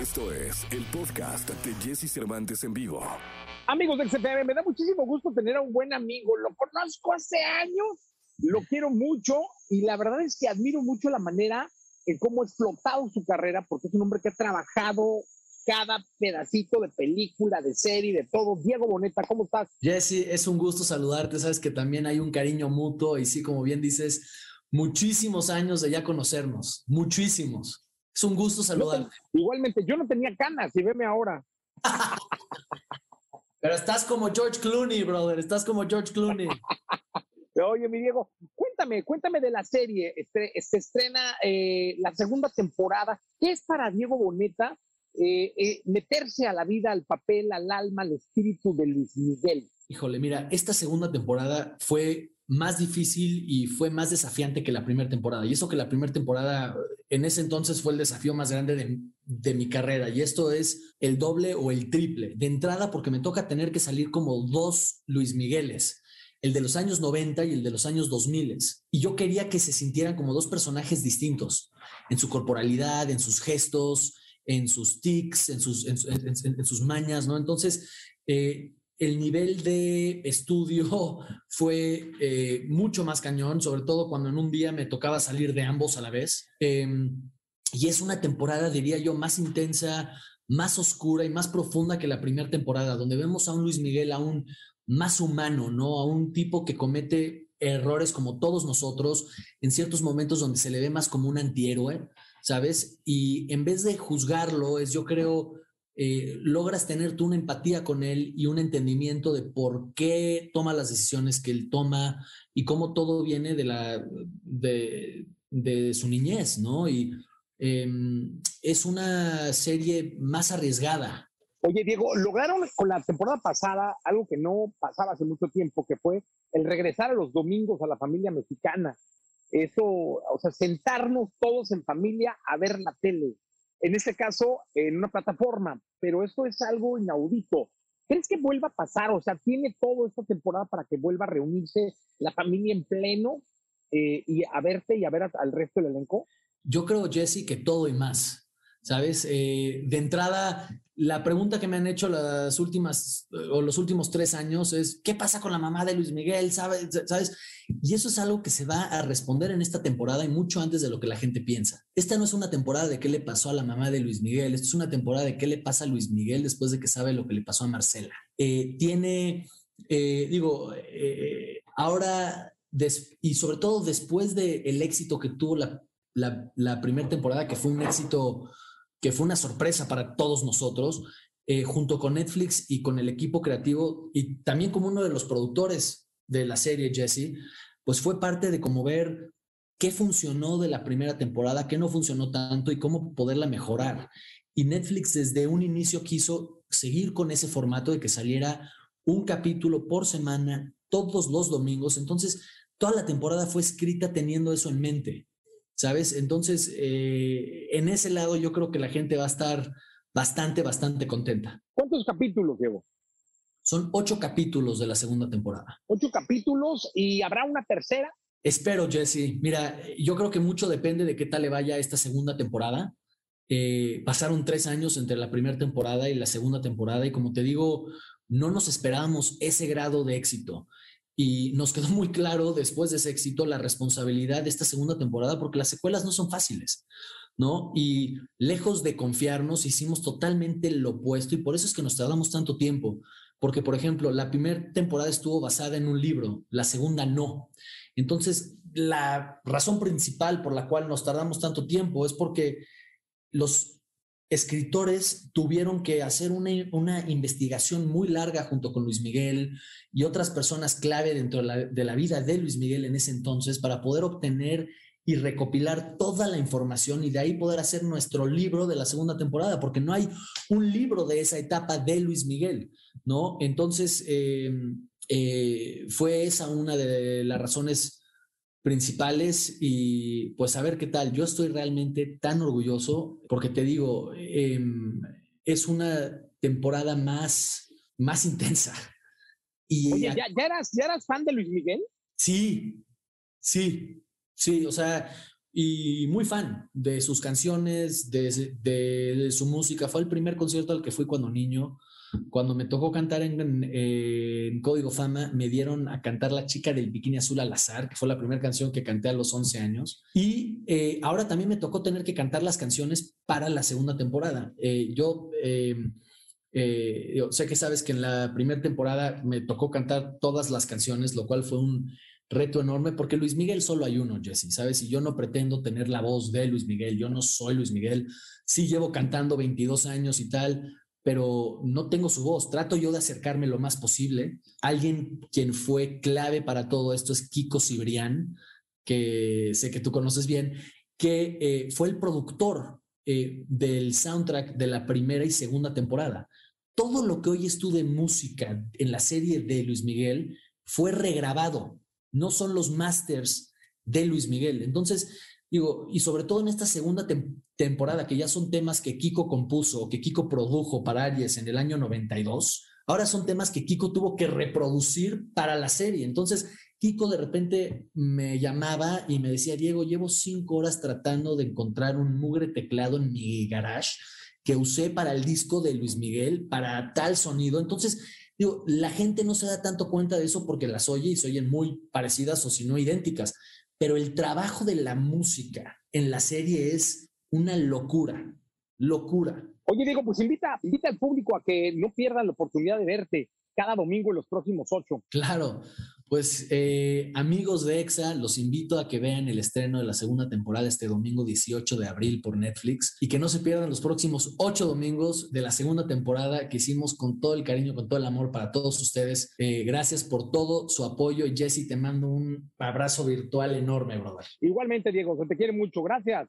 Esto es el podcast de Jesse Cervantes en vivo. Amigos del CPM, me da muchísimo gusto tener a un buen amigo. Lo conozco hace años, lo quiero mucho y la verdad es que admiro mucho la manera en cómo ha explotado su carrera, porque es un hombre que ha trabajado cada pedacito de película, de serie, de todo. Diego Boneta, ¿cómo estás? Jesse, es un gusto saludarte. Sabes que también hay un cariño mutuo y sí, como bien dices, muchísimos años de ya conocernos, muchísimos. Es un gusto saludarte. igualmente, yo no tenía canas y veme ahora. Pero estás como George Clooney, brother, estás como George Clooney. Oye, mi Diego, cuéntame, cuéntame de la serie. Este, se estrena eh, la segunda temporada. ¿Qué es para Diego Boneta eh, eh, meterse a la vida, al papel, al alma, al espíritu de Luis Miguel? Híjole, mira, esta segunda temporada fue más difícil y fue más desafiante que la primera temporada. Y eso que la primera temporada en ese entonces fue el desafío más grande de, mi carrera. Y esto es el doble o el triple. De entrada, porque me toca tener que salir como dos Luis Migueles, el de los años 90 y el de los años 2000. Y yo quería que se sintieran como dos personajes distintos en su corporalidad, en sus gestos, en sus tics, en sus, en sus mañas, ¿no? Entonces, eh, el nivel de estudio fue eh, mucho más cañón, sobre todo cuando en un día me tocaba salir de ambos a la vez. Eh, y es una temporada, diría yo, más intensa, más oscura y más profunda que la primera temporada, donde vemos a un Luis Miguel aún más humano, ¿no? A un tipo que comete errores como todos nosotros, en ciertos momentos donde se le ve más como un antihéroe, ¿sabes? Y en vez de juzgarlo, es yo creo eh, logras tener tú una empatía con él y un entendimiento de por qué toma las decisiones que él toma y cómo todo viene de la de, de su niñez, ¿no? Y eh, es una serie más arriesgada. Oye, Diego, lograron con la temporada pasada algo que no pasaba hace mucho tiempo, que fue el regresar a los domingos a la familia mexicana. Eso, o sea, sentarnos todos en familia a ver la tele en este caso en una plataforma, pero esto es algo inaudito. ¿Crees que vuelva a pasar? O sea, ¿tiene todo esta temporada para que vuelva a reunirse la familia en pleno eh, y a verte y a ver al resto del elenco? Yo creo, Jesse, que todo y más. ¿Sabes? Eh, de entrada, la pregunta que me han hecho las últimas o los últimos tres años es: ¿qué pasa con la mamá de Luis Miguel? ¿Sabes? ¿Sabes? Y eso es algo que se va a responder en esta temporada y mucho antes de lo que la gente piensa. Esta no es una temporada de qué le pasó a la mamá de Luis Miguel, esta es una temporada de qué le pasa a Luis Miguel después de que sabe lo que le pasó a Marcela. Eh, tiene, eh, digo, eh, ahora y sobre todo después del el éxito que tuvo la, primera temporada, que fue un éxito que fue una sorpresa para todos nosotros, eh, junto con Netflix y con el equipo creativo y también como uno de los productores de la serie, Jesse, pues fue parte de como ver qué funcionó de la primera temporada, qué no funcionó tanto y cómo poderla mejorar. Y Netflix desde un inicio quiso seguir con ese formato de que saliera un capítulo por semana todos los domingos. Entonces, toda la temporada fue escrita teniendo eso en mente. ¿Sabes? Entonces, eh, en ese lado yo creo que la gente va a estar bastante, bastante contenta. ¿Cuántos capítulos, Diego? Son ocho capítulos de la segunda temporada. Ocho capítulos y habrá una tercera. Espero, Jesse. Mira, yo creo que mucho depende de qué tal le vaya esta segunda temporada. Eh, pasaron tres años entre la primera temporada y la segunda temporada y como te digo, no nos esperábamos ese grado de éxito. Y nos quedó muy claro después de ese éxito la responsabilidad de esta segunda temporada porque las secuelas no son fáciles, ¿no? Y lejos de confiarnos, hicimos totalmente lo opuesto y por eso es que nos tardamos tanto tiempo. Porque, por ejemplo, la primera temporada estuvo basada en un libro, la segunda no. Entonces, la razón principal por la cual nos tardamos tanto tiempo es porque los escritores tuvieron que hacer una, una, investigación muy larga junto con Luis Miguel y otras personas clave dentro de la, de la, vida de Luis Miguel en ese entonces para poder obtener y recopilar toda la información y de ahí poder hacer nuestro libro de la segunda temporada, porque no hay un libro de esa etapa de Luis Miguel, ¿no? Entonces, eh, eh, fue esa una de las razones principales y pues a ver qué tal. Yo estoy realmente tan orgulloso porque te digo, eh, es una temporada más, más intensa. Y Oye, ¿ya, ¿ya, eras, ¿ya eras fan de Luis Miguel? Sí, sí, sí, o sea, y muy fan de sus canciones, de, de, su música. Fue el primer concierto al que fui cuando niño. Cuando me tocó cantar en, Código Fama, me dieron a cantar La chica del bikini azul al azar, que fue la primera canción que canté a los 11 años. Y eh, ahora también me tocó tener que cantar las canciones para la segunda temporada. Eh, yo eh, sé que sabes que en la primera temporada me tocó cantar todas las canciones, lo cual fue un reto enorme porque Luis Miguel solo hay uno, Jesse, ¿sabes? Y yo no pretendo tener la voz de Luis Miguel, yo no soy Luis Miguel, sí llevo cantando 22 años y tal, pero no tengo su voz. Trato yo de acercarme lo más posible. Alguien quien fue clave para todo esto es Kiko Cibrián, que sé que tú conoces bien, que eh, fue el productor eh, del soundtrack de la primera y segunda temporada. Todo lo que oyes tú de música en la serie de Luis Miguel fue regrabado, no son los masters de Luis Miguel. Entonces, digo, y sobre todo en esta segunda temporada, temporada, que ya son temas que Kiko compuso o que Kiko produjo para Aries en el año 92, ahora son temas que Kiko tuvo que reproducir para la serie. Entonces, Kiko de repente me llamaba y me decía, Diego, llevo cinco horas tratando de encontrar un mugre teclado en mi garage que usé para el disco de Luis Miguel, para tal sonido. Entonces, digo, la gente no se da tanto cuenta de eso porque las oye y se oyen muy parecidas o si no idénticas, pero el trabajo de la música en la serie es una locura, locura. Oye, Diego, pues invita, invita al público a que no pierdan la oportunidad de verte cada domingo en los próximos ocho. Claro, pues eh, amigos de EXA, los invito a que vean el estreno de la segunda temporada este domingo 18 de abril por Netflix y que no se pierdan los próximos ocho domingos de la segunda temporada que hicimos con todo el cariño, con todo el amor para todos ustedes. Eh, gracias por todo su apoyo y Jesse, te mando un abrazo virtual enorme, brother. Igualmente, Diego, se te quiere mucho. Gracias.